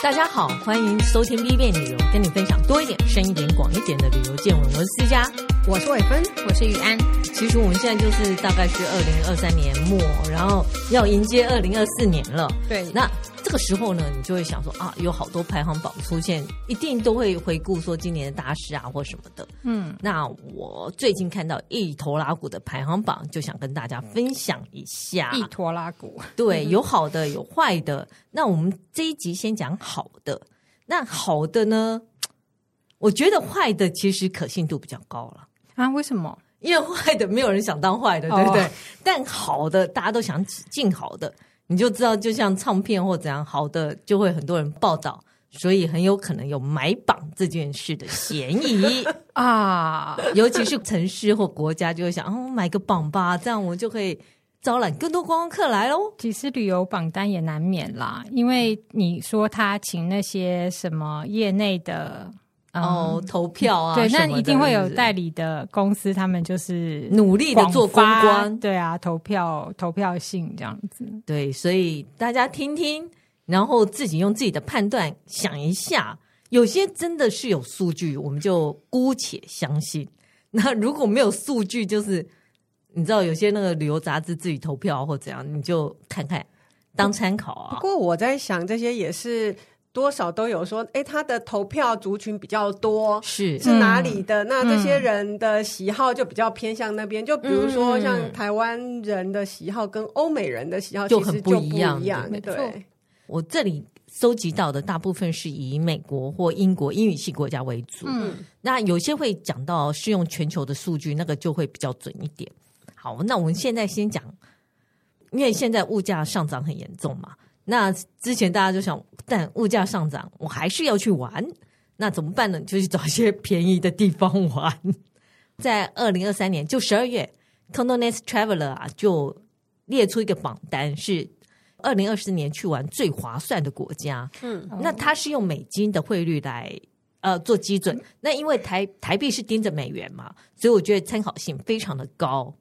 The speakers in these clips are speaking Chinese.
大家好，欢迎收听 B 面旅游，跟你分享多一点、深一点、广一点的旅游见闻。我是思佳，我是伟芬，我是雨安。其实我们现在就是大概是二零二三年末，然后要迎接二零二四年了。对，那。这个时候呢，你就会想说啊，有好多排行榜出现，一定都会回顾说今年的大事啊或什么的。嗯，那我最近看到一拖拉股的排行榜，就想跟大家分享一下。一拖拉股，对，有好的，有坏的。那我们这一集先讲好的。那好的呢，我觉得坏的其实可信度比较高了啊？为什么？因为坏的没有人想当坏的，对不对？哦、但好的大家都想进好的。你就知道，就像唱片或怎样好的，就会很多人报道，所以很有可能有买榜这件事的嫌疑 啊。尤其是城市或国家，就会想哦，买个榜吧，这样我就可以招揽更多观光客来喽。其实旅游榜单也难免啦，因为你说他请那些什么业内的。哦，投票啊，对，那一定会有代理的公司，他们就是努力的做公关，对啊，投票投票信这样子，对，所以大家听听，然后自己用自己的判断想一下，有些真的是有数据，我们就姑且相信；那如果没有数据，就是你知道有些那个旅游杂志自己投票或怎样，你就看看当参考啊。不过我在想，这些也是。多少都有说，哎，他的投票族群比较多，是是哪里的？嗯、那这些人的喜好就比较偏向那边。嗯、就比如说，像台湾人的喜好跟欧美人的喜好其实就很不一样。对，对对，我这里收集到的大部分是以美国或英国英语系国家为主。嗯，那有些会讲到是用全球的数据，那个就会比较准一点。好，那我们现在先讲，因为现在物价上涨很严重嘛。那之前大家就想，但物价上涨，我还是要去玩，那怎么办呢？就去找一些 便宜的地方玩。在二零二三年就十二月，Condé Nast Traveler 啊就列出一个榜单，是二零二四年去玩最划算的国家。嗯，那它是用美金的汇率来呃做基准，那因为台台币是盯着美元嘛，所以我觉得参考性非常的高。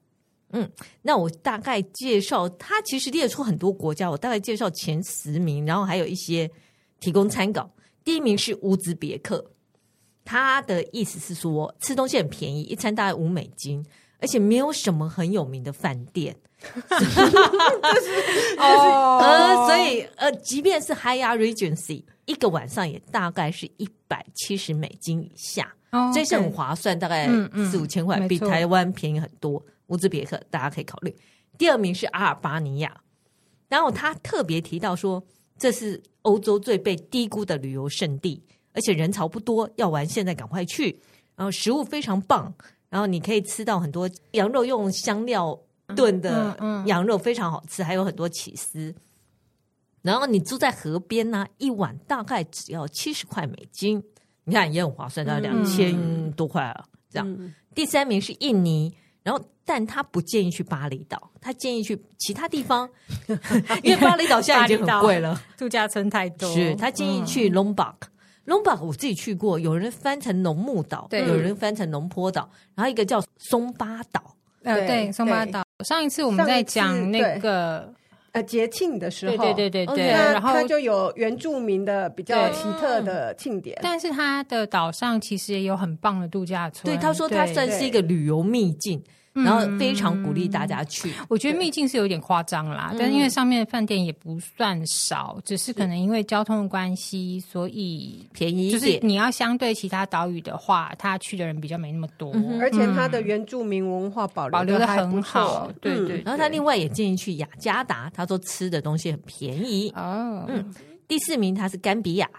嗯，那我大概介绍，他其实列出很多国家，我大概介绍前十名，然后还有一些提供参考。第一名是乌兹别克，他的意思是说吃东西很便宜，一餐大概五美金，而且没有什么很有名的饭店。哦，呃，所以呃，即便是 Higher Regency，一个晚上也大概是一百七十美金以下，哦，这是很划算，大概四五千块，比台湾便宜很多。乌兹别克，大家可以考虑。第二名是阿尔巴尼亚，然后他特别提到说，这是欧洲最被低估的旅游胜地，而且人潮不多，要玩现在赶快去。然后食物非常棒，然后你可以吃到很多羊肉用香料炖的羊肉非常好吃，还有很多起司。然后你住在河边呢、啊，一晚大概只要七十块美金，你看也很划算，大概两千多块啊。这样，第三名是印尼。然后，但他不建议去巴厘岛，他建议去其他地方，因为巴厘岛现在已经很贵了，度假村太多。是他建议去 Lombok，Lombok 我自己去过，有人翻成龙目岛，对，有人翻成龙坡岛，然后一个叫松巴岛，呃，对，松巴岛。上一次我们在讲那个呃节庆的时候，对对对对对，然后他就有原住民的比较奇特的庆典，但是他的岛上其实也有很棒的度假村。对，他说他算是一个旅游秘境。然后非常鼓励大家去。嗯、我觉得秘境是有点夸张啦，但是因为上面的饭店也不算少，嗯、只是可能因为交通的关系，所以便宜。就是你要相对其他岛屿的话，他去的人比较没那么多，嗯、而且它的原住民文化保留保留的很好。对对，对。然后他另外也建议去雅加达，他说吃的东西很便宜。哦，嗯。第四名他是甘比亚，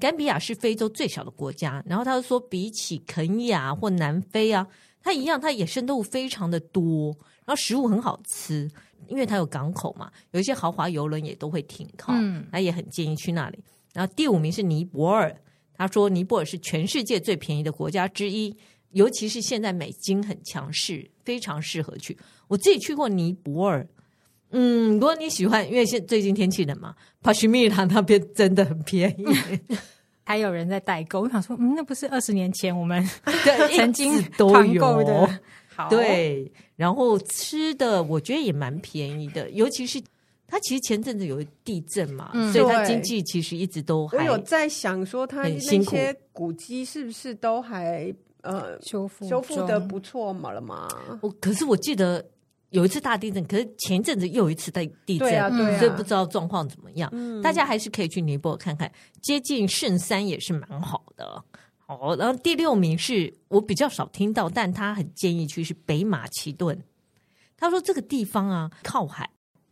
甘比亚是非洲最小的国家。然后他就说，比起肯亚或南非啊。它一样，它野生动物非常的多，然后食物很好吃，因为它有港口嘛，有一些豪华游轮也都会停靠，嗯，他也很建议去那里。然后第五名是尼泊尔，他说尼泊尔是全世界最便宜的国家之一，尤其是现在美金很强势，非常适合去。我自己去过尼泊尔，嗯，如果你喜欢，因为现最近天气冷嘛，帕什米尔那边真的很便宜。还有人在代购，我想说，嗯，那不是二十年前我们 对 曾经都有的，好对。然后吃的我觉得也蛮便宜的，尤其是它其实前阵子有地震嘛，嗯、所以它经济其实一直都还。我有在想说，它那些古迹是不是都还呃修复修复的不错嘛了嘛？我可是我记得有一次大地震，可是前阵子又有一次大地震，对啊，对啊，所以不知道状况怎么样。嗯、大家还是可以去尼泊尔看看，接近圣山也是蛮好的。好，然后第六名是我比较少听到，但他很建议去是北马其顿。他说这个地方啊靠海。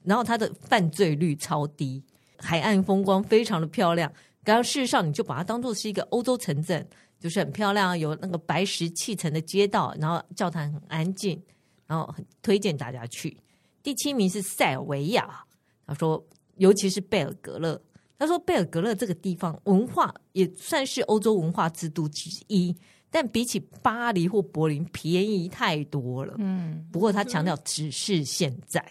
然后它的犯罪率超低，海岸风光非常的漂亮。刚刚事实上，你就把它当做是一个欧洲城镇，就是很漂亮，有那个白石砌成的街道，然后教堂很安静，然后很推荐大家去。第七名是塞尔维亚，他说尤其是贝尔格勒，他说贝尔格勒这个地方文化也算是欧洲文化之都之一，但比起巴黎或柏林便宜太多了。嗯，不过他强调只是现在。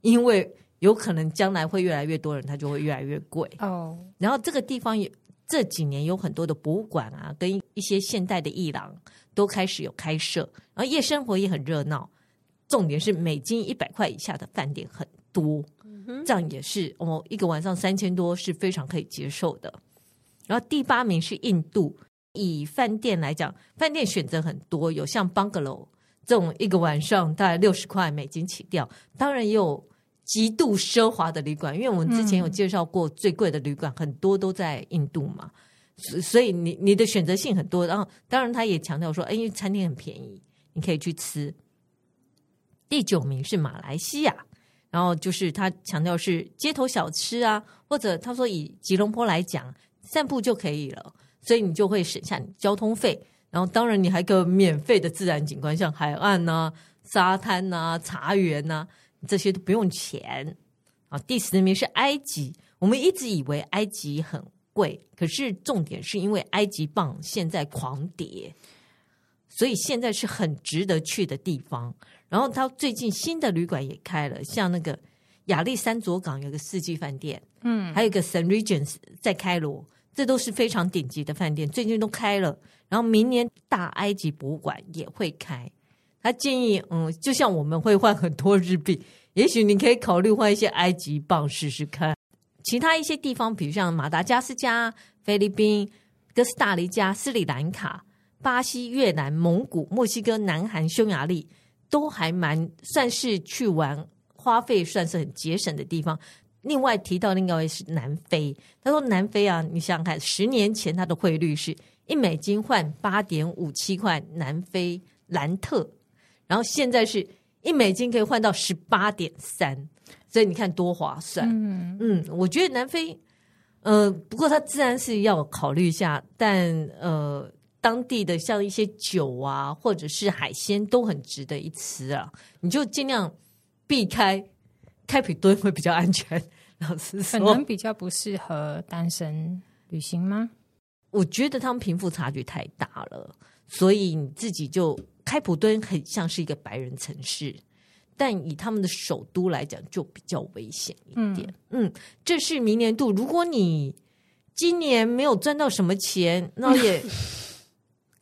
因为有可能将来会越来越多人，它就会越来越贵哦。Oh. 然后这个地方也这几年有很多的博物馆啊，跟一些现代的艺廊都开始有开设，然后夜生活也很热闹。重点是美金一百块以下的饭店很多，mm hmm. 这样也是哦，一个晚上三千多是非常可以接受的。然后第八名是印度，以饭店来讲，饭店选择很多，有像 bungalow 这种一个晚上大概六十块美金起跳，当然也有。极度奢华的旅馆，因为我们之前有介绍过，最贵的旅馆很多都在印度嘛，嗯、所以你你的选择性很多。然后，当然他也强调说，哎，因为餐厅很便宜，你可以去吃。第九名是马来西亚，然后就是他强调是街头小吃啊，或者他说以吉隆坡来讲，散步就可以了，所以你就会省下交通费。然后，当然你还有个免费的自然景观，像海岸呐、啊、沙滩呐、啊、茶园呐、啊。这些都不用钱啊！第十名是埃及，我们一直以为埃及很贵，可是重点是因为埃及镑现在狂跌，所以现在是很值得去的地方。然后他最近新的旅馆也开了，像那个亚历山卓港有个四季饭店，嗯，还有一个 St. Regis 在开罗，这都是非常顶级的饭店，最近都开了。然后明年大埃及博物馆也会开。他建议，嗯，就像我们会换很多日币，也许你可以考虑换一些埃及镑试试看。其他一些地方，比如像马达加斯加、菲律宾、哥斯达黎加、斯里兰卡、巴西、越南、蒙古、墨西哥、南韩、匈牙利，都还蛮算是去玩，花费算是很节省的地方。另外提到另外一位是南非，他说南非啊，你想想看，十年前它的汇率是一美金换八点五七块南非兰特。然后现在是一美金可以换到十八点三，所以你看多划算。嗯嗯，我觉得南非，呃，不过它自然是要考虑一下，但呃，当地的像一些酒啊，或者是海鲜都很值得一吃啊。你就尽量避开开普敦会比较安全。老师说，可能比较不适合单身旅行吗？我觉得他们贫富差距太大了，所以你自己就。开普敦很像是一个白人城市，但以他们的首都来讲，就比较危险一点。嗯，嗯，这是明年度。如果你今年没有赚到什么钱，那也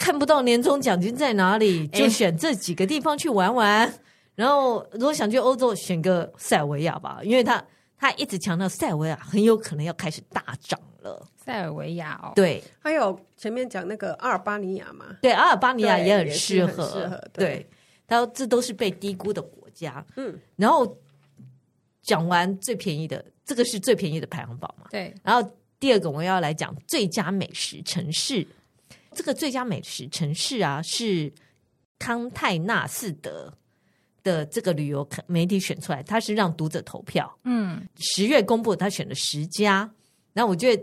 看不到年终奖金在哪里，就选这几个地方去玩玩。欸、然后，如果想去欧洲，选个塞尔维亚吧，因为他他一直强调塞尔维亚很有可能要开始大涨了。塞尔维亚哦，对，还有前面讲那个阿尔巴尼亚嘛，对，阿尔巴尼亚也很适合，适合，对，他说这都是被低估的国家，嗯，然后讲完最便宜的，这个是最便宜的排行榜嘛，对，然后第二个我们要来讲最佳美食城市，这个最佳美食城市啊是康泰纳斯德的这个旅游媒体选出来，他是让读者投票，嗯，十月公布，他选了十家，那我觉得。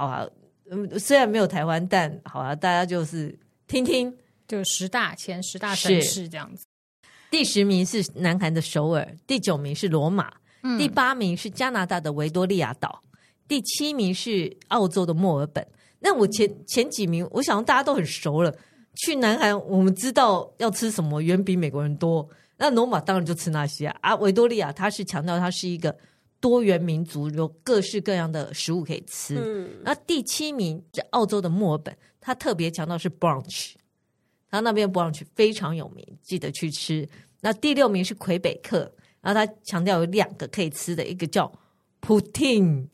好啊，嗯，虽然没有台湾，但好啊，大家就是听听，就十大前十大城市这样子。第十名是南韩的首尔，第九名是罗马，嗯、第八名是加拿大的维多利亚岛，第七名是澳洲的墨尔本。那我前前几名，我想大家都很熟了。去南韩，我们知道要吃什么，远比美国人多。那罗马当然就吃那些啊。啊，维多利亚它是强调它是一个。多元民族有各式各样的食物可以吃。嗯，那第七名是澳洲的墨尔本，它特别强调是 brunch，它那边 brunch 非常有名，记得去吃。那第六名是魁北克，然后他强调有两个可以吃的，一个叫普丁，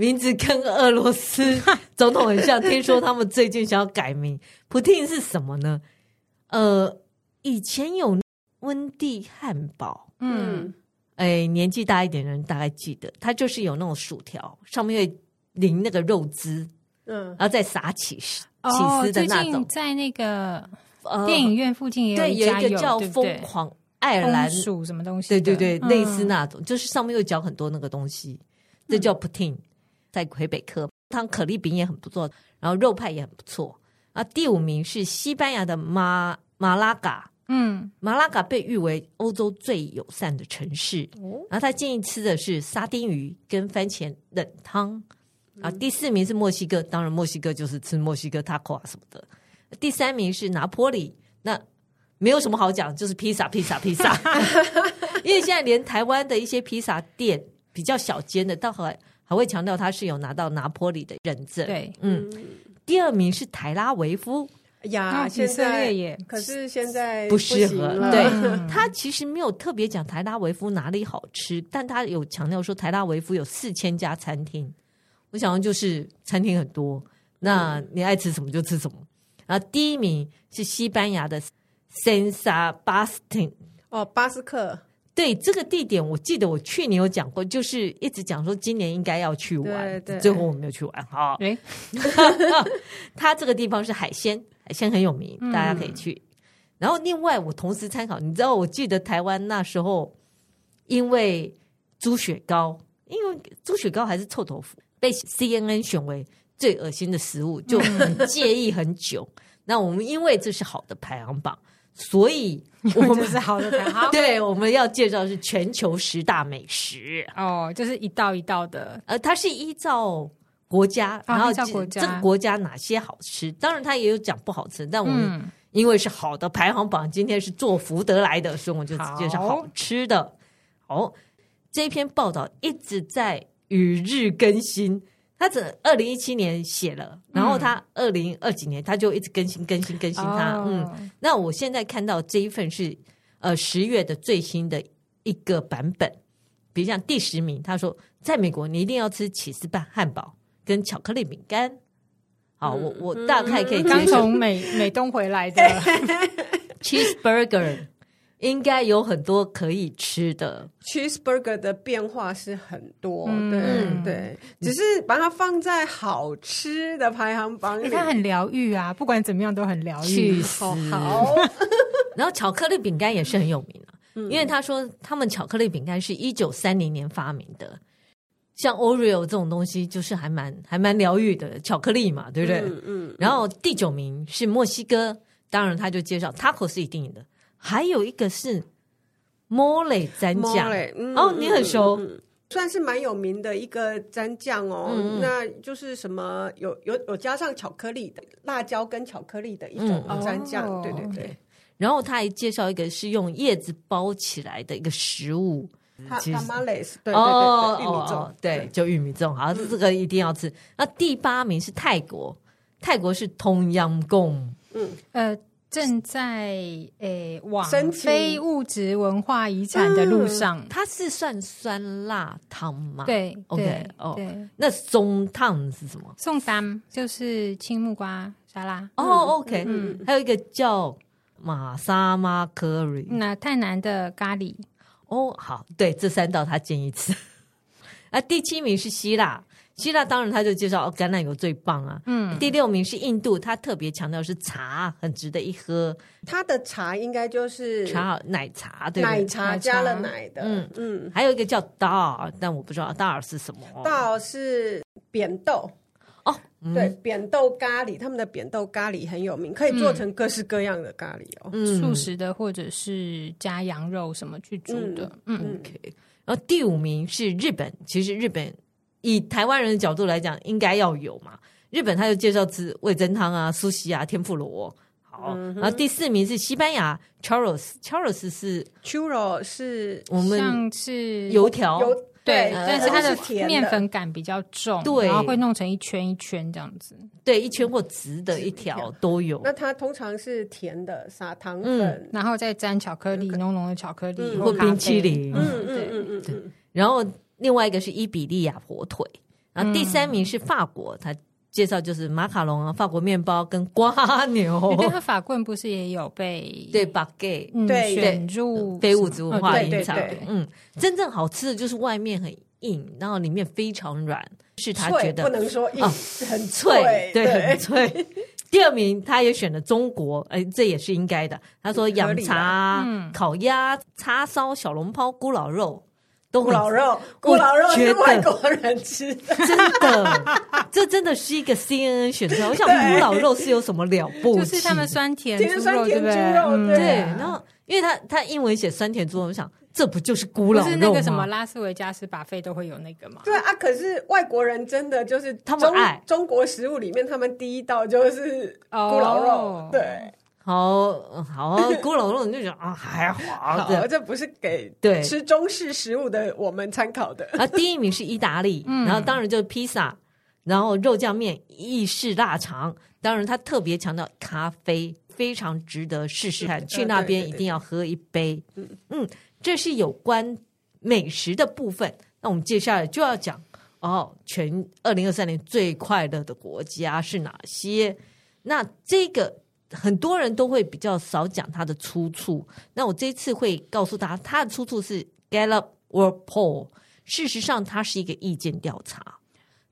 名字跟俄罗斯 总统很像。听说他们最近想要改名，普丁是什么呢？呃，以前有温蒂汉堡，嗯，哎，年纪大一点的人大概记得，它就是有那种薯条，上面会淋那个肉汁，嗯，然后再撒起司，起司的那种。哦、在那个电影院附近也有一家有，对，有一个叫疯狂爱尔兰薯什么东西，对对对，类似那种，就是上面又搅很多那个东西，这叫 poutine，在魁北克，汤可丽饼也很不错，然后肉派也很不错。啊，第五名是西班牙的马马拉嘎，嗯，马拉嘎被誉为欧洲最友善的城市。哦，然后他建议吃的是沙丁鱼跟番茄冷汤。啊，第四名是墨西哥，当然墨西哥就是吃墨西哥 taco 啊什么的。第三名是拿坡里，那没有什么好讲，就是披萨，披萨，披萨。因为现在连台湾的一些披萨店比较小间的，到后来还会强调他是有拿到拿坡里的认证。对，嗯。第二名是台拉维夫呀，以色列也可是现在不适合。对，他其实没有特别讲台拉维夫哪里好吃，但他有强调说台拉维夫有四千家餐厅。我想的就是餐厅很多，那你爱吃什么就吃什么。然后第一名是西班牙的 San Sebastian 哦，巴斯克。对这个地点，我记得我去年有讲过，就是一直讲说今年应该要去玩，最后我没有去玩。好，哎，它这个地方是海鲜，海鲜很有名，大家可以去。嗯、然后另外我同时参考，你知道，我记得台湾那时候因为猪血糕，因为猪血糕还是臭豆腐，被 CNN 选为最恶心的食物，就很介意很久。嗯、那我们因为这是好的排行榜。所以 我们是好的，好。对，我们要介绍是全球十大美食哦，就是一道一道的。呃，它是依照国家，哦、然后这个国家哪些好吃，当然它也有讲不好吃。但我们因为是好的排行榜，今天是做福德来的，所以我们就介绍好吃的。好，哦，这篇报道一直在与日更新。他只二零一七年写了，然后他二零二几年他就一直更新更新更新他。嗯，嗯，那我现在看到这一份是呃十月的最新的一个版本，比如像第十名，他说在美国你一定要吃起司拌汉堡跟巧克力饼干。好，我我大概可以刚从美美东回来的 cheeseburger。应该有很多可以吃的。Cheeseburger 的变化是很多，嗯、对对，只是把它放在好吃的排行榜里，它很疗愈啊，不管怎么样都很疗愈。好，好。然后巧克力饼干也是很有名的，嗯、因为他说他们巧克力饼干是一九三零年发明的，像 Oreo 这种东西就是还蛮还蛮疗愈的巧克力嘛，对不对？嗯。嗯，然后第九名是墨西哥，当然他就介绍 taco 是一定的。还有一个是 mole 蘸酱，嗯、哦，你很熟，算是蛮有名的一个蘸酱哦。嗯、那就是什么有有有加上巧克力的辣椒跟巧克力的一种蘸酱，嗯、对对对。哦、然后他还介绍一个是用叶子包起来的一个食物，它 tamales，对对对，哦玉米粽，对，就玉米粽，好，这个一定要吃。那第八名是泰国，泰国是 Tom Yam Goong，嗯。呃。正在诶往非物质文化遗产的路上，嗯、它是算酸辣汤吗？对，OK，哦，那松汤是什么？松汤就是青木瓜沙拉。哦、oh,，OK，嗯，还有一个叫玛莎玛 curry，那泰南的咖喱。哦，oh, 好，对，这三道他建议吃。啊，第七名是希腊。希腊当然他就介绍哦，橄榄油最棒啊。嗯，第六名是印度，他特别强调是茶很值得一喝。他的茶应该就是茶奶茶，对，奶茶加了奶的。嗯嗯，还有一个叫 Dal，但我不知道 Dal 是什么。Dal 是扁豆哦，对，扁豆咖喱，他们的扁豆咖喱很有名，可以做成各式各样的咖喱哦，素食的或者是加羊肉什么去煮的。嗯，OK。然后第五名是日本，其实日本。以台湾人的角度来讲，应该要有嘛。日本他就介绍吃味噌汤啊、苏西啊、天妇罗。好，嗯、然后第四名是西班牙，churros，churros 是 churros 是我们像是油条，油对，呃、但是它的面粉感比较重，对，然后会弄成一圈一圈这样子，对，一圈或直的一条都有。那它通常是甜的，撒糖粉，嗯、然后再沾巧克力，浓浓的巧克力、嗯、或冰淇淋，嗯嗯嗯嗯，对。然后。另外一个是伊比利亚火腿，然后第三名是法国，他介绍就是马卡龙啊，法国面包跟瓜牛。因为他法棍不是也有被 对 baguette、嗯、对选入非物质文化遗产？对对对嗯，真正好吃的就是外面很硬，然后里面非常软，是他觉得不能说硬，哦、很脆，对，对很脆。第二名，他也选了中国，哎，这也是应该的。他说养茶、嗯、烤鸭、叉烧、小笼包、咕咾肉，都咕咾肉，咕咾肉是外国人吃的，真的，这真的是一个 CNN 选出来。我想咕咾肉是有什么了不起？就是他们酸甜猪肉，酸甜猪肉，对不对？对，然后因为他他英文写酸甜猪肉，我想。这不就是咕咾肉吗？是那个什么拉斯维加斯 buffet 都会有那个吗？对啊，可是外国人真的就是他们爱中国食物里面，他们第一道就是咕咾肉。Oh, 对，好好咕咾肉，你就觉得啊还好的，这不是给对吃中式食物的我们参考的。啊，第一名是意大利，嗯、然后当然就是披萨，然后肉酱面、意式腊肠，当然他特别强调咖啡，非常值得试试看，去那边一定要喝一杯。嗯嗯。这是有关美食的部分，那我们接下来就要讲哦，全二零二三年最快乐的国家是哪些？那这个很多人都会比较少讲它的出处，那我这次会告诉大家，它的出处是 Gallup World Poll。事实上，它是一个意见调查。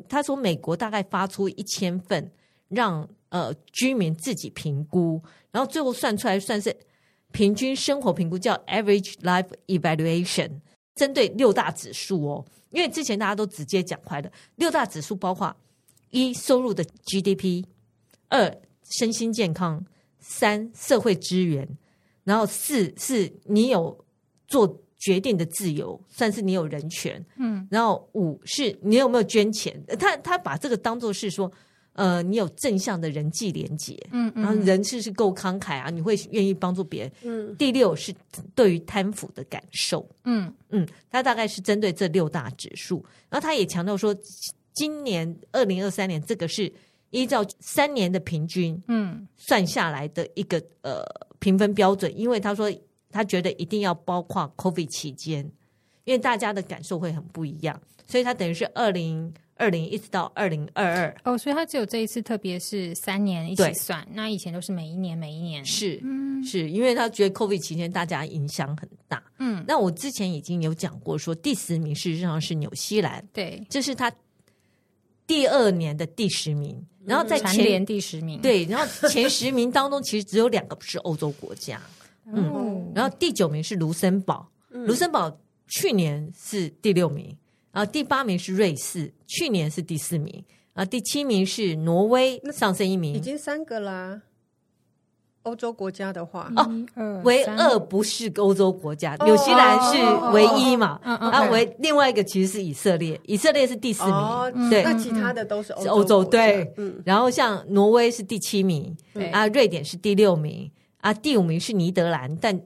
他从，美国大概发出一千份，让呃居民自己评估，然后最后算出来算是。平均生活评估叫 Average Life Evaluation，针对六大指数哦。因为之前大家都直接讲快的，六大指数包括一收入的 GDP，二身心健康，三社会资源，然后四是你有做决定的自由，算是你有人权。嗯，然后五是你有没有捐钱？他他把这个当做是说。呃，你有正向的人际连接，嗯，嗯，然后人是是够慷慨啊，你会愿意帮助别人。嗯，第六是对于贪腐的感受，嗯嗯，他大概是针对这六大指数，然后他也强调说，今年二零二三年这个是依照三年的平均，嗯，算下来的一个呃评分标准，因为他说他觉得一定要包括 COVID 期间，因为大家的感受会很不一样，所以他等于是二零。二零一直到二零二二哦，所以他只有这一次，特别是三年一起算。那以前都是每一年每一年是，嗯，是因为他觉得 COVID 期间大家影响很大。嗯，那我之前已经有讲过说，说第十名事实上是纽西兰，对，这是他第二年的第十名，然后在前年第十名，对，然后前十名当中其实只有两个不是欧洲国家，嗯，然后第九名是卢森堡，卢森堡去年是第六名。然后，第八名是瑞士，去年是第四名。啊，第七名是挪威，上升一名，已经三个啦。欧洲国家的话，哦，唯二不是欧洲国家，纽西兰是唯一嘛？啊，唯另外一个其实是以色列，以色列是第四名，对，那其他的都是欧洲，对，然后像挪威是第七名，啊，瑞典是第六名，啊，第五名是尼德兰，但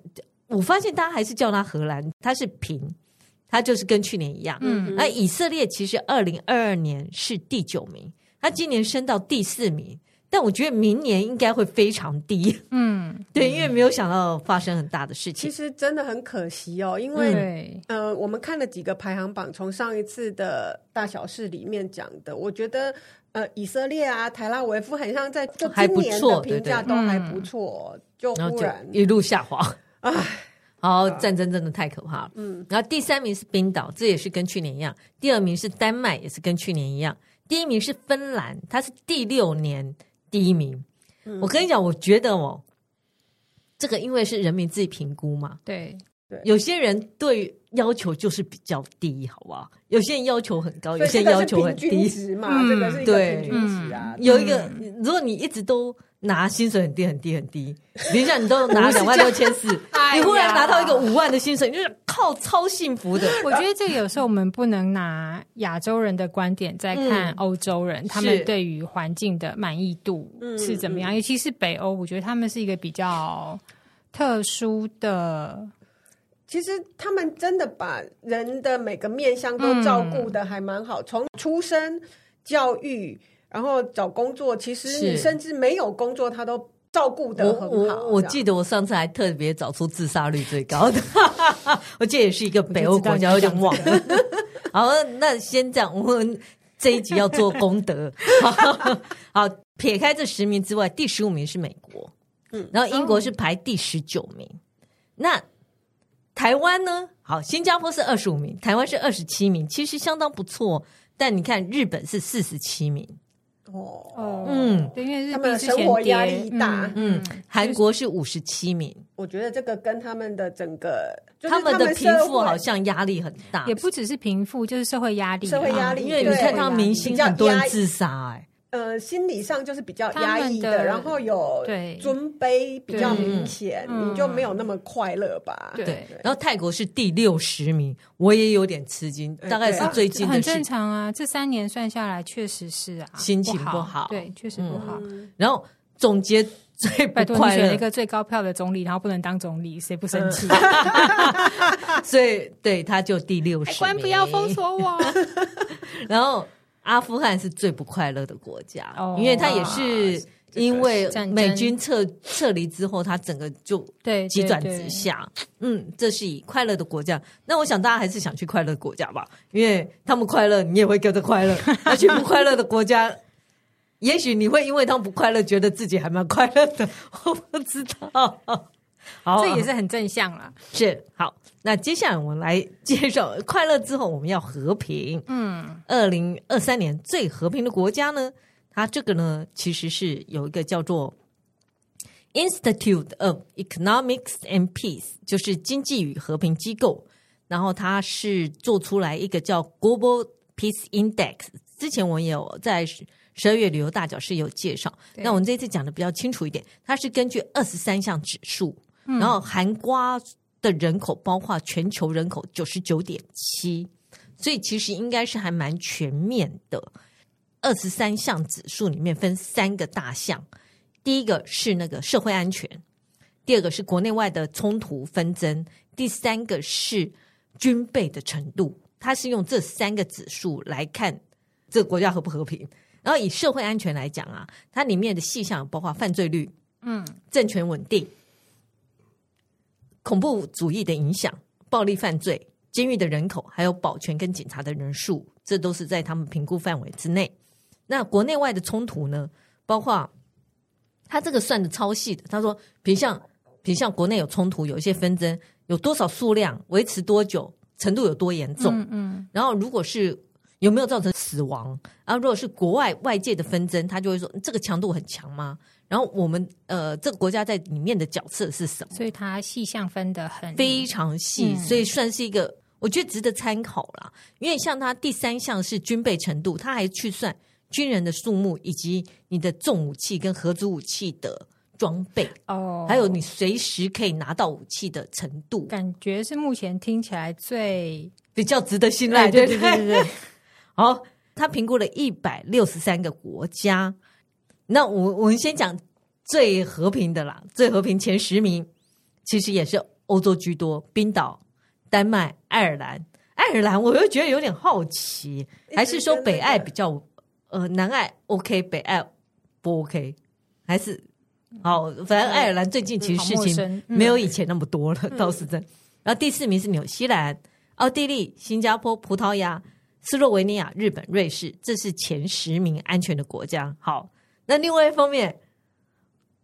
我发现大家还是叫它荷兰，它是平。他就是跟去年一样，嗯，那以色列其实二零二二年是第九名，他今年升到第四名，但我觉得明年应该会非常低，嗯，对，因为没有想到发生很大的事情。其实真的很可惜哦，因为、嗯、呃，我们看了几个排行榜，从上一次的大小事里面讲的，我觉得呃，以色列啊，台拉维夫很像在就今年的评价都还不错，就忽然一路下滑，唉。好，战争真的太可怕了。嗯，然后第三名是冰岛，这也是跟去年一样。第二名是丹麦，也是跟去年一样。第一名是芬兰，它是第六年第一名。嗯，我跟你讲，我觉得哦，这个因为是人民自己评估嘛，对对，有些人对要求就是比较低，好不好？有些人要求很高，有些人要求很低，值嘛，嗯，这个是一个平均值啊。有一个，如果你一直都。拿薪水很低很低很低，比如像你都拿 两万六千四，你忽然拿到一个五万的薪水，你就是靠超幸福的。我觉得这个有时候我们不能拿亚洲人的观点在看欧洲人，嗯、他们对于环境的满意度是怎么样？尤其是北欧，我觉得他们是一个比较特殊的。其实他们真的把人的每个面相都照顾的还蛮好，从出生、教育。然后找工作，其实你甚至没有工作，他都照顾得很好。我，我记得我上次还特别找出自杀率最高的，我记得也是一个北欧国家，有点忘了。好，那先这样，我们这一集要做功德。好，好，撇开这十名之外，第十五名是美国，嗯，然后英国是排第十九名。哦、那台湾呢？好，新加坡是二十五名，台湾是二十七名，其实相当不错。但你看，日本是四十七名。哦，嗯，对因为日他们的生活压力大，嗯，韩国是五十七名。我觉得这个跟他们的整个，他们的贫富好像压力很大，也不只是贫富，就是社会压力，社会压力。因为你看，他们明星很多人自杀，哎。呃，心理上就是比较压抑的，的然后有尊卑比较明显，你就没有那么快乐吧？对。对然后泰国是第六十名，我也有点吃惊，大概是最近的、啊、很正常啊。这三年算下来，确实是啊，心情不好，不好对，确实不好。嗯、然后总结最拜托你选了一个最高票的总理，然后不能当总理，谁不生气？嗯、所以对他就第六十名，官不要封锁我。然后。阿富汗是最不快乐的国家，哦、因为它也是因为美军撤撤离之后，它整个就对急转直下。嗯，这是以快乐的国家。那我想大家还是想去快乐的国家吧，因为他们快乐，你也会跟着快乐。而去不快乐的国家，也许你会因为他们不快乐，觉得自己还蛮快乐的。我不知道。好，这也是很正向啦。是好，那接下来我们来介绍 快乐之后，我们要和平。嗯，二零二三年最和平的国家呢，它这个呢其实是有一个叫做 Institute of Economics and Peace，就是经济与和平机构。然后它是做出来一个叫 Global Peace Index。之前我也有在十二月旅游大角是有介绍，那我们这次讲的比较清楚一点，它是根据二十三项指数。然后含瓜的人口包括全球人口九十九点七，所以其实应该是还蛮全面的。二十三项指数里面分三个大项，第一个是那个社会安全，第二个是国内外的冲突纷争，第三个是军备的程度。它是用这三个指数来看这个国家和不和平。然后以社会安全来讲啊，它里面的细项包括犯罪率，嗯，政权稳定。恐怖主义的影响、暴力犯罪、监狱的人口，还有保全跟警察的人数，这都是在他们评估范围之内。那国内外的冲突呢？包括他这个算的超细的。他说，比如像，比如像国内有冲突，有一些纷争，有多少数量，维持多久，程度有多严重？嗯，嗯。然后，如果是有没有造成死亡？然后，如果是国外外界的纷争，他就会说这个强度很强吗？然后我们呃，这个国家在里面的角色是什么？所以它细项分得很非常细，嗯、所以算是一个我觉得值得参考啦。因为像它第三项是军备程度，它还去算军人的数目以及你的重武器跟核子武器的装备哦，还有你随时可以拿到武器的程度。感觉是目前听起来最比较值得信赖，对对对对对。好，他评估了一百六十三个国家。那我我们先讲最和平的啦，最和平前十名其实也是欧洲居多，冰岛、丹麦、爱尔兰。爱尔兰我又觉得有点好奇，还是说北爱比较呃南爱 OK，北爱不 OK？还是好，反正爱尔兰最近其实事情没有以前那么多了，嗯、倒是真。嗯、然后第四名是纽西兰、奥地利、新加坡、葡萄牙、斯洛维尼亚、日本、瑞士，这是前十名安全的国家。好。那另外一方面，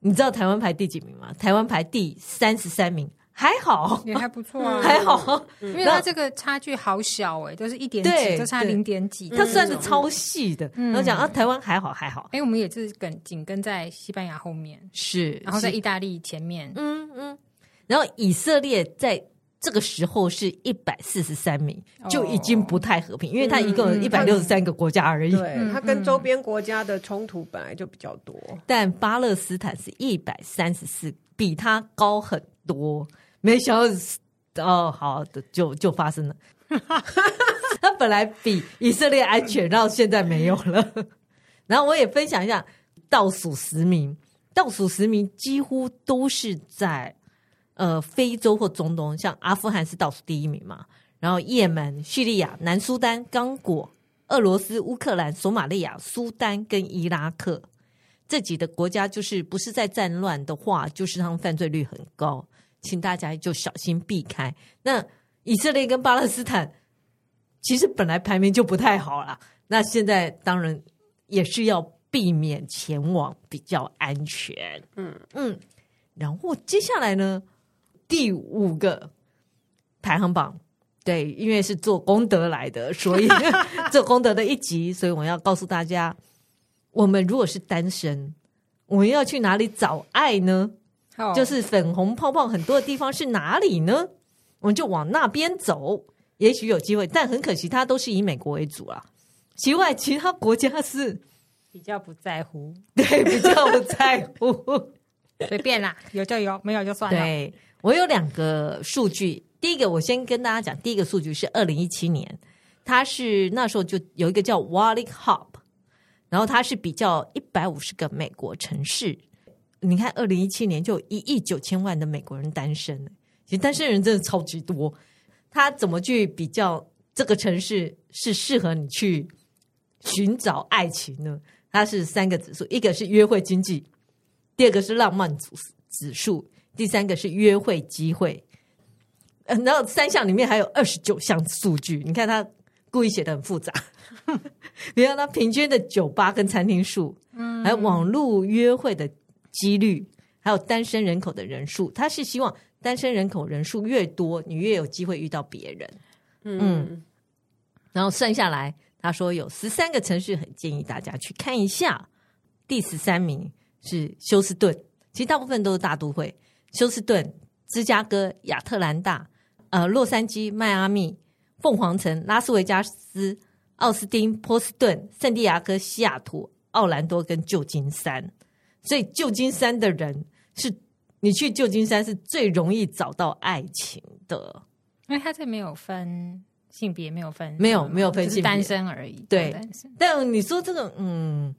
你知道台湾排第几名吗？台湾排第三十三名，还好，也还不错啊，还好，因为它这个差距好小哎、欸，都是一点几，就差零点几，它算是超细的。然后讲啊，台湾还好还好，哎，我们也是跟紧跟在西班牙后面，是，然后在意大利前面，嗯嗯，然后以色列在。这个时候是一百四十三名，就已经不太和平，哦、因为它一共有一百六十三个国家而已。对，它跟周边国家的冲突本来就比较多。但巴勒斯坦是一百三十四，比它高很多。没想到哦，好的，就就发生了。它本来比以色列安全，然后现在没有了。然后我也分享一下倒数十名，倒数十名几乎都是在。呃，非洲或中东，像阿富汗是倒数第一名嘛，然后也门、叙利亚、南苏丹、刚果、俄罗斯、乌克兰、索马利亚、苏丹跟伊拉克这几个国家，就是不是在战乱的话，就是他们犯罪率很高，请大家就小心避开。那以色列跟巴勒斯坦其实本来排名就不太好啦。那现在当然也是要避免前往比较安全。嗯嗯，然后接下来呢，第五个排行榜，对，因为是做功德来的，所以 做功德的一集，所以我要告诉大家，我们如果是单身，我们要去哪里找爱呢？Oh. 就是粉红泡泡很多的地方是哪里呢？我们就往那边走，也许有机会，但很可惜，它都是以美国为主啊。其外，其他国家是比较不在乎，对，比较不在乎，随便啦，有就有，没有就算了。对，我有两个数据，第一个我先跟大家讲，第一个数据是二零一七年，它是那时候就有一个叫 Wallet Hub，然后它是比较一百五十个美国城市。你看，二零一七年就一亿九千万的美国人单身，其实单身人真的超级多。他怎么去比较这个城市是适合你去寻找爱情呢？它是三个指数，一个是约会经济，第二个是浪漫指指数，第三个是约会机会。然后三项里面还有二十九项数据，你看他故意写的很复杂。你看他平均的酒吧跟餐厅数，嗯，还有网络约会的。几率还有单身人口的人数，他是希望单身人口人数越多，你越有机会遇到别人。嗯，嗯，然后算下来，他说有十三个城市很建议大家去看一下。第十三名是休斯顿，其实大部分都是大都会：休斯顿、芝加哥、亚特兰大、呃洛杉矶、迈阿密、凤凰城、拉斯维加斯、奥斯汀、波士顿、圣地亚哥、西雅图、奥兰多跟旧金山。所以旧金山的人是，你去旧金山是最容易找到爱情的，因为他这没有分性别，没有分，没有没有分性别，单身而已。对，但你说这个，嗯，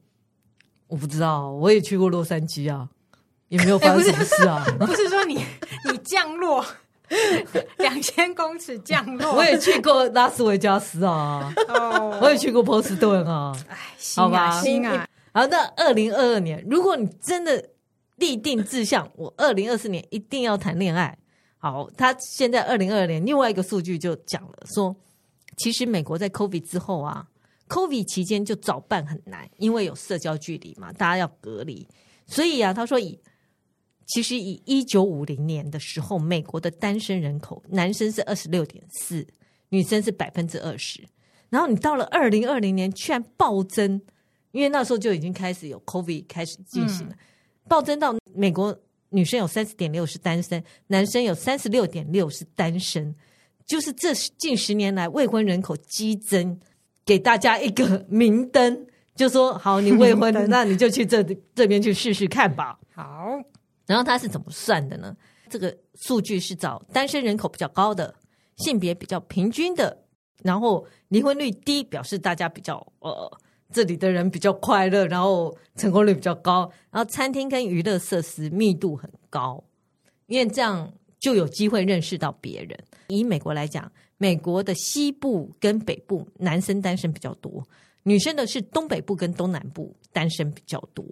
我不知道，我也去过洛杉矶啊，也没有发生什么事啊。不是说你你降落 两千公尺降落，我也去过拉斯维加斯啊，哦，我也去过波士顿啊，哎，好吧，心啊。好，那二零二二年，如果你真的立定志向，我二零二四年一定要谈恋爱。好，他现在二零二二年另外一个数据就讲了，说其实美国在 COVID 之后啊，COVID 期间就早办很难，因为有社交距离嘛，大家要隔离，所以啊，他说以其实以一九五零年的时候，美国的单身人口，男生是二十六点四，女生是百分之二十，然后你到了二零二零年，居然暴增。因为那时候就已经开始有 COVID 开始进行了，暴增到美国女生有三十点六是单身，男生有三十六点六是单身，就是这近十年来未婚人口激增，给大家一个明灯，就说好，你未婚，那你就去这这边去试试看吧。好，然后他是怎么算的呢？这个数据是找单身人口比较高的，性别比较平均的，然后离婚率低，表示大家比较呃。这里的人比较快乐，然后成功率比较高，然后餐厅跟娱乐设施密度很高，因为这样就有机会认识到别人。以美国来讲，美国的西部跟北部男生单身比较多，女生的是东北部跟东南部单身比较多。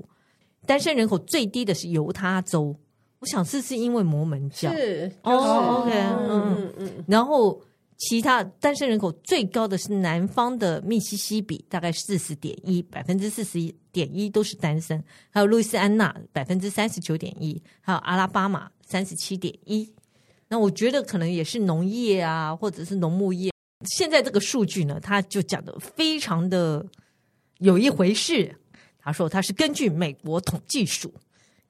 单身人口最低的是犹他州，我想这是因为摩门教。是哦，OK，嗯嗯嗯，然后。其他单身人口最高的是南方的密西西比，大概四十点一，百分之四十一点一都是单身。还有路易斯安那百分之三十九点一，还有阿拉巴马三十七点一。那我觉得可能也是农业啊，或者是农牧业。现在这个数据呢，它就讲的非常的有一回事。他说他是根据美国统计署，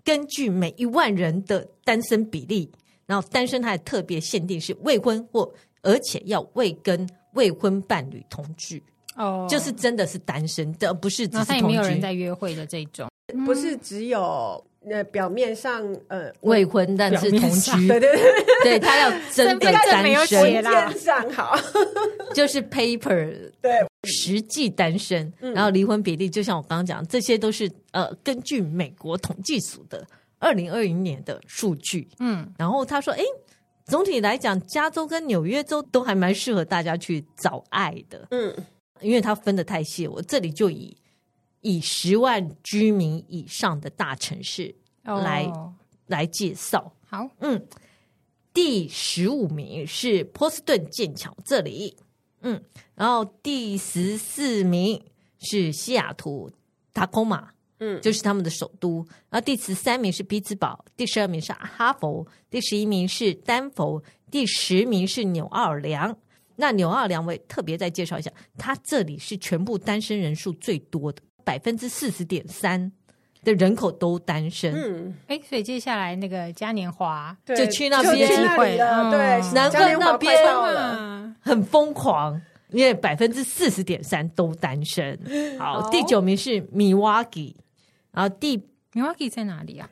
根据每一万人的单身比例，然后单身他还特别限定是未婚或。而且要未跟未婚伴侣同居哦，oh. 就是真的是单身的，不是只是没有人在约会的这种，不是只有呃表面上呃未婚，但是同居。对对对，对他要真的单身，文件上好，就是 paper 对实际单身，然后离婚比例就像我刚刚讲，这些都是呃根据美国统计署的二零二零年的数据。嗯，然后他说，哎。总体来讲，加州跟纽约州都还蛮适合大家去找爱的。嗯，因为它分的太细，我这里就以以十万居民以上的大城市来、哦、来介绍。好，嗯，第十五名是波士顿剑桥这里，嗯，然后第十四名是西雅图塔科马，嗯，就是他们的首都。然后第十三名是匹兹堡，第十二名是哈佛，第十一名是丹佛，第十名是纽奥尔良。那纽奥尔良我也特别再介绍一下，它这里是全部单身人数最多的，百分之四十点三的人口都单身。嗯，哎，所以接下来那个嘉年华对就去那边机会了。对，难怪那边很疯狂，因为百分之四十点三都单身。好，好第九名是 Milwaukee，然后第 Milwaukee 在哪里啊？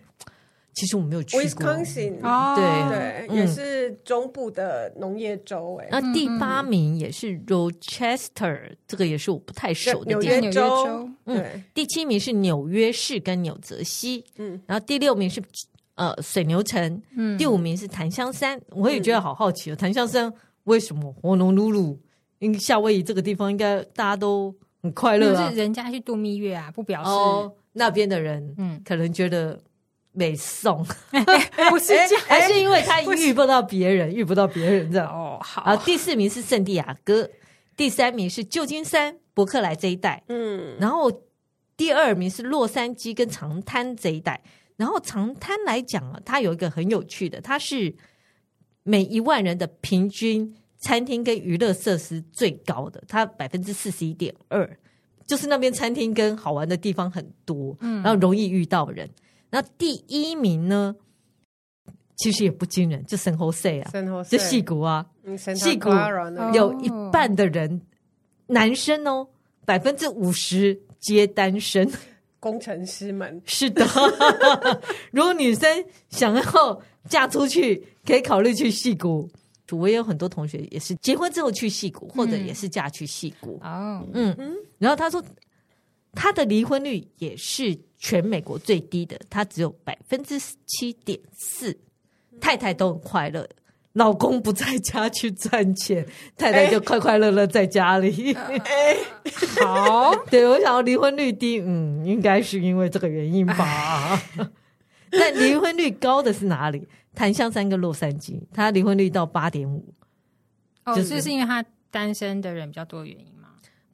其实我没有去过，Wisconsin，对对，也是中部的农业州。哎，那第八名也是 Rochester，这个也是我不太熟的地方。纽约州，嗯，第七名是纽约市跟纽泽西，嗯，然后第六名是呃水牛城，嗯，第五名是檀香山。我也觉得好好奇哦，檀香山为什么火浓噜噜？因为夏威夷这个地方应该大家都很快乐啊，是人家去度蜜月啊，不表示那边的人，嗯，可能觉得。没送，不是这样，还是因为他遇不到别人，遇不到别人这样。哦。好，啊，第四名是圣地亚哥，第三名是旧金山、伯克莱这一带，嗯，然后第二名是洛杉矶跟长滩这一带。然后长滩来讲啊，它有一个很有趣的，它是每一万人的平均餐厅跟娱乐设施最高的，它百分之四十一点二，就是那边餐厅跟好玩的地方很多，嗯，然后容易遇到人。那第一名呢？其实也不惊人，就圣荷西啊，就戏骨啊，戏骨有一半的人，男生哦，百分之五十皆单身。工程师们是的，如果女生想要嫁出去，可以考虑去戏谷。我也有很多同学也是结婚之后去戏谷，或者也是嫁去戏谷。哦，嗯嗯，然后他说他的离婚率也是。全美国最低的，他只有百分之七点四，太太都很快乐，老公不在家去赚钱，太太就快快乐乐在家里。欸、好，对，我想要离婚率低，嗯，应该是因为这个原因吧。但离婚率高的是哪里？檀香山跟洛杉矶，他离婚率到八点五，就是是因为他单身的人比较多的原因。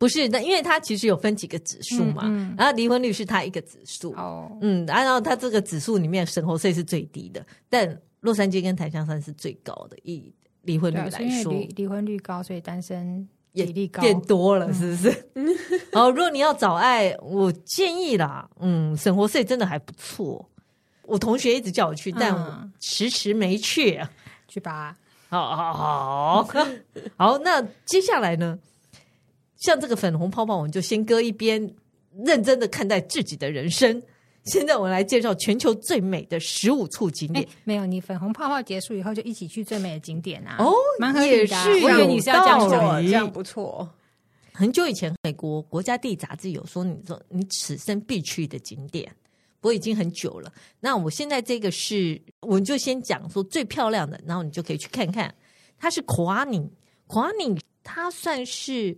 不是，那因为它其实有分几个指数嘛，嗯嗯、然后离婚率是它一个指数，哦、嗯，然后它这个指数里面，圣荷西是最低的，但洛杉矶跟檀香山是最高的，以离婚率来说，离离婚率高，所以单身比例高变多了，是不是？嗯、然后如果你要找爱，我建议啦，嗯，圣荷西真的还不错，我同学一直叫我去，但我迟迟没去，啊，去吧，好好好，好，那接下来呢？像这个粉红泡泡，我们就先搁一边，认真的看待自己的人生。现在我们来介绍全球最美的十五处景点。没有，你粉红泡泡结束以后就一起去最美的景点啊！哦，蛮合理的。我以为你是要讲什么，这样不错。很久以前，美国国家地理杂志有说，你说你此生必去的景点，不过已经很久了。那我现在这个是，我们就先讲说最漂亮的，然后你就可以去看看。它是库阿尼，库阿尼它算是。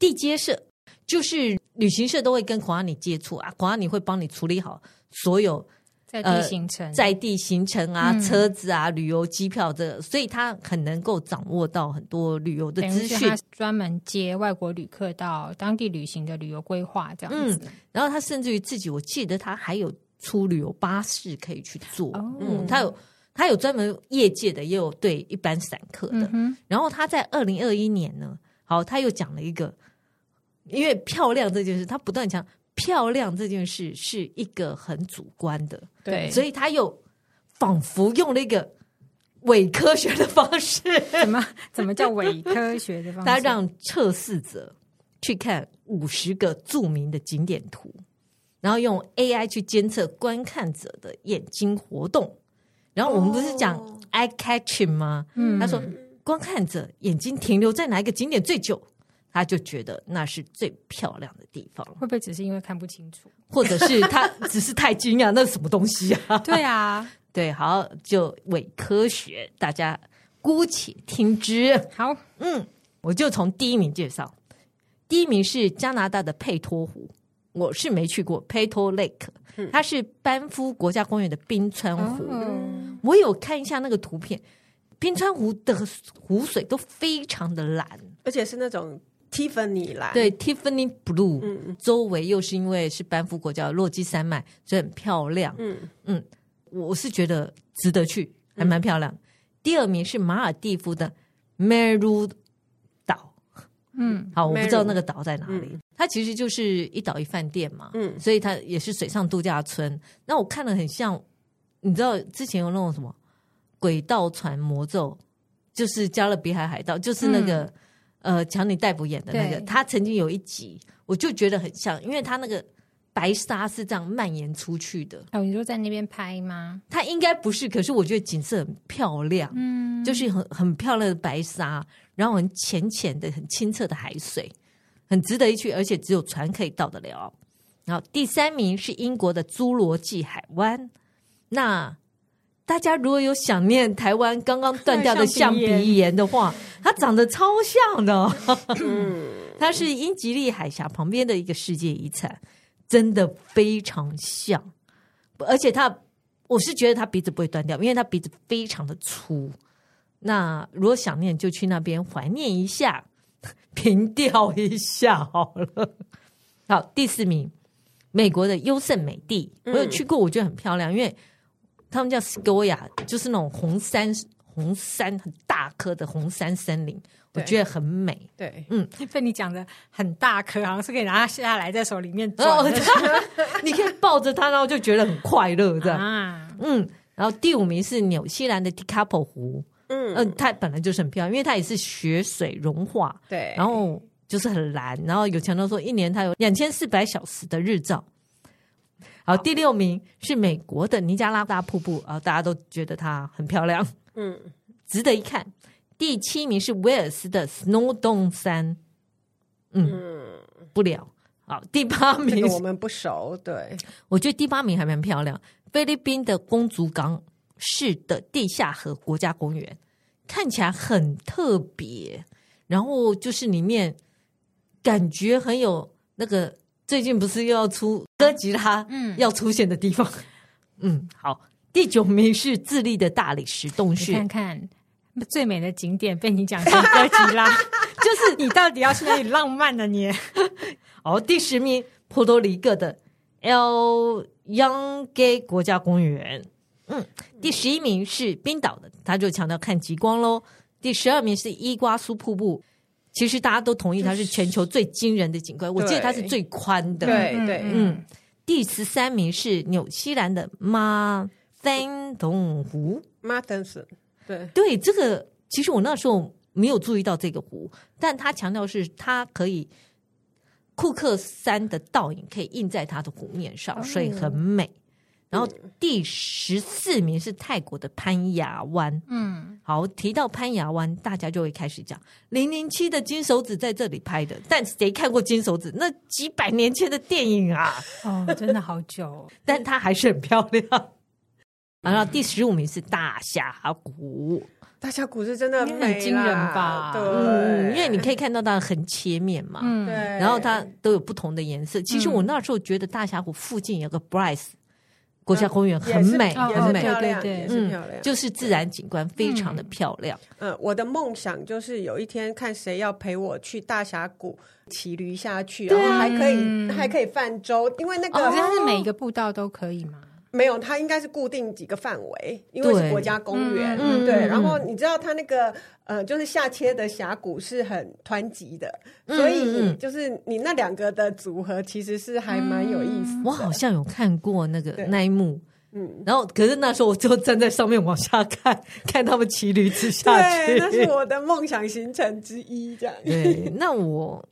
地接社就是旅行社都会跟孔阿尼接触啊，孔阿尼会帮你处理好所有在地行程、呃、在地行程啊、嗯、车子啊、旅游机票这个，所以他很能够掌握到很多旅游的资讯。专门接外国旅客到当地旅行的旅游规划这样子。嗯，然后他甚至于自己，我记得他还有出旅游巴士可以去做。哦、嗯，他有他有专门业界的，也有对一般散客的。嗯、然后他在二零二一年呢，好，他又讲了一个。因为漂亮这件事，他不断讲漂亮这件事是一个很主观的，对，所以他又仿佛用了一个伪科学的方式。什么怎么叫伪科学的方式？他让测试者去看五十个著名的景点图，然后用 AI 去监测观看者的眼睛活动。然后我们不是讲 eye catching 吗？嗯，他说观看者眼睛停留在哪一个景点最久？他就觉得那是最漂亮的地方，会不会只是因为看不清楚，或者是他 只是太惊讶？那是什么东西啊？对啊，对，好，就伪科学，大家姑且听之。好，嗯，我就从第一名介绍，第一名是加拿大的佩托湖，我是没去过佩托 Lake，它是班夫国家公园的冰川湖，嗯、我有看一下那个图片。冰川湖的湖水都非常的蓝，而且是那种 Tiffany 蓝，对 Tiffany Blue，嗯，周围又是因为是班夫国家的落基山脉，所以很漂亮，嗯。嗯，我是觉得值得去，还蛮漂亮。嗯、第二名是马尔蒂夫的 Meru 岛，嗯，好，我不知道那个岛在哪里，嗯、它其实就是一岛一饭店嘛，嗯，所以它也是水上度假村。那我看了很像，你知道之前有那种什么？轨道船魔咒就是加勒比海海盗，就是那个、嗯、呃，强尼戴普演的那个。他曾经有一集，我就觉得很像，因为他那个白沙是这样蔓延出去的。哦，你说在那边拍吗？他应该不是，可是我觉得景色很漂亮，嗯，就是很很漂亮的白沙，然后很浅浅的、很清澈的海水，很值得一去，而且只有船可以到得了。然后第三名是英国的侏罗纪海湾，那。大家如果有想念台湾刚刚断掉的象鼻岩的话，它长得超像的。它是英吉利海峡旁边的一个世界遗产，真的非常像。而且它，我是觉得它鼻子不会断掉，因为它鼻子非常的粗。那如果想念，就去那边怀念一下，凭吊一下好了。好，第四名，美国的优胜美地，我有去过，我觉得很漂亮，因为。他们叫 Sequoia，就是那种红杉，红杉很大棵的红杉森林，我觉得很美。对，嗯，被你讲的很大棵，好像是可以拿它下来在手里面转。哦、你可以抱着它，然后就觉得很快乐，这样。啊、嗯，然后第五名是纽西兰的 Tekapo 湖，嗯嗯，它本来就是很漂亮，因为它也是雪水融化，对，然后就是很蓝，然后有强调说一年它有两千四百小时的日照。好，第六名是美国的尼加拉大瀑布啊，大家都觉得它很漂亮，嗯，值得一看。第七名是威尔斯的 Snowdon 山，嗯，嗯不了。好，第八名我们不熟，对，我觉得第八名还蛮漂亮。菲律宾的公主港市的地下河国家公园看起来很特别，然后就是里面感觉很有那个。最近不是又要出哥吉拉，嗯，要出现的地方，嗯，嗯，好，第九名是智利的大理石洞穴，看看最美的景点被你讲成哥吉拉，就是 你到底要去哪里浪漫呢？你，哦，第十名波多黎各的 El Yunque 国家公园，嗯，第十一名是冰岛的，他就强调看极光喽。第十二名是伊瓜苏瀑布。其实大家都同意它是全球最惊人的景观，我记得它是最宽的。对对，嗯。第十三名是纽西兰的马森顿湖，马森顿。对对，这个其实我那时候没有注意到这个湖，但他强调是它可以库克山的倒影可以映在它的湖面上，所以很美。然后第十四名是泰国的潘雅湾。嗯，好，提到潘雅湾，大家就会开始讲零零七的金手指在这里拍的。但谁看过金手指？那几百年前的电影啊！哦，真的好久哦，但它还是很漂亮。然后第十五名是大峡谷，大峡谷是真的很惊人吧？对，嗯，因为你可以看到它的横切面嘛。嗯，对。然后它都有不同的颜色。其实我那时候觉得大峡谷附近有个 Bryce。国家公园很美，很美，对对，嗯，就是自然景观非常的漂亮。嗯，我的梦想就是有一天看谁要陪我去大峡谷骑驴下去，然后还可以还可以泛舟，因为那个它是每一个步道都可以吗？没有，它应该是固定几个范围，因为是国家公园。嗯，对。然后你知道它那个呃，就是下切的峡谷是很湍急的，所以就是你那两个的组合其实是还蛮有意思。我好像有看过那个那一幕，嗯。然后可是那时候我就站在上面往下看，看他们骑驴子下去，那是我的梦想行程之一。这样。对，那我。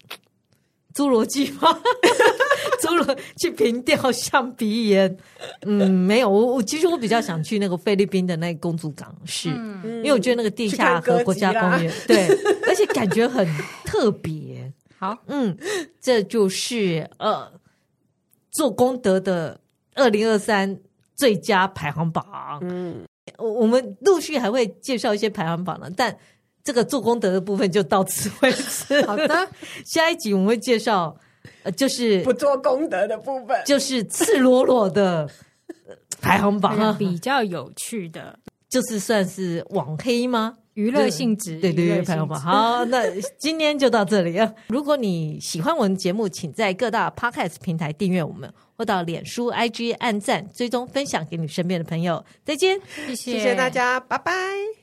侏罗纪吗？侏罗去凭吊象鼻岩？嗯，没有。我我其实我比较想去那个菲律宾的那个公主港市，嗯、因为我觉得那个地下和国家公园，对，而且感觉很特别。好，嗯，这就是呃做功德的二零二三最佳排行榜。嗯，我我们陆续还会介绍一些排行榜的，但。这个做功德的部分就到此为止。好的，下一集我们会介绍，呃，就是不做功德的部分，就是赤裸裸的排行榜，比较有趣的。就是算是网黑吗？娱乐性质，对对对，朋友们，好，那今天就到这里啊！如果你喜欢我们节目，请在各大 Podcast 平台订阅我们，或到脸书、IG 按赞、追踪、分享给你身边的朋友。再见，谢谢，谢谢大家，拜拜。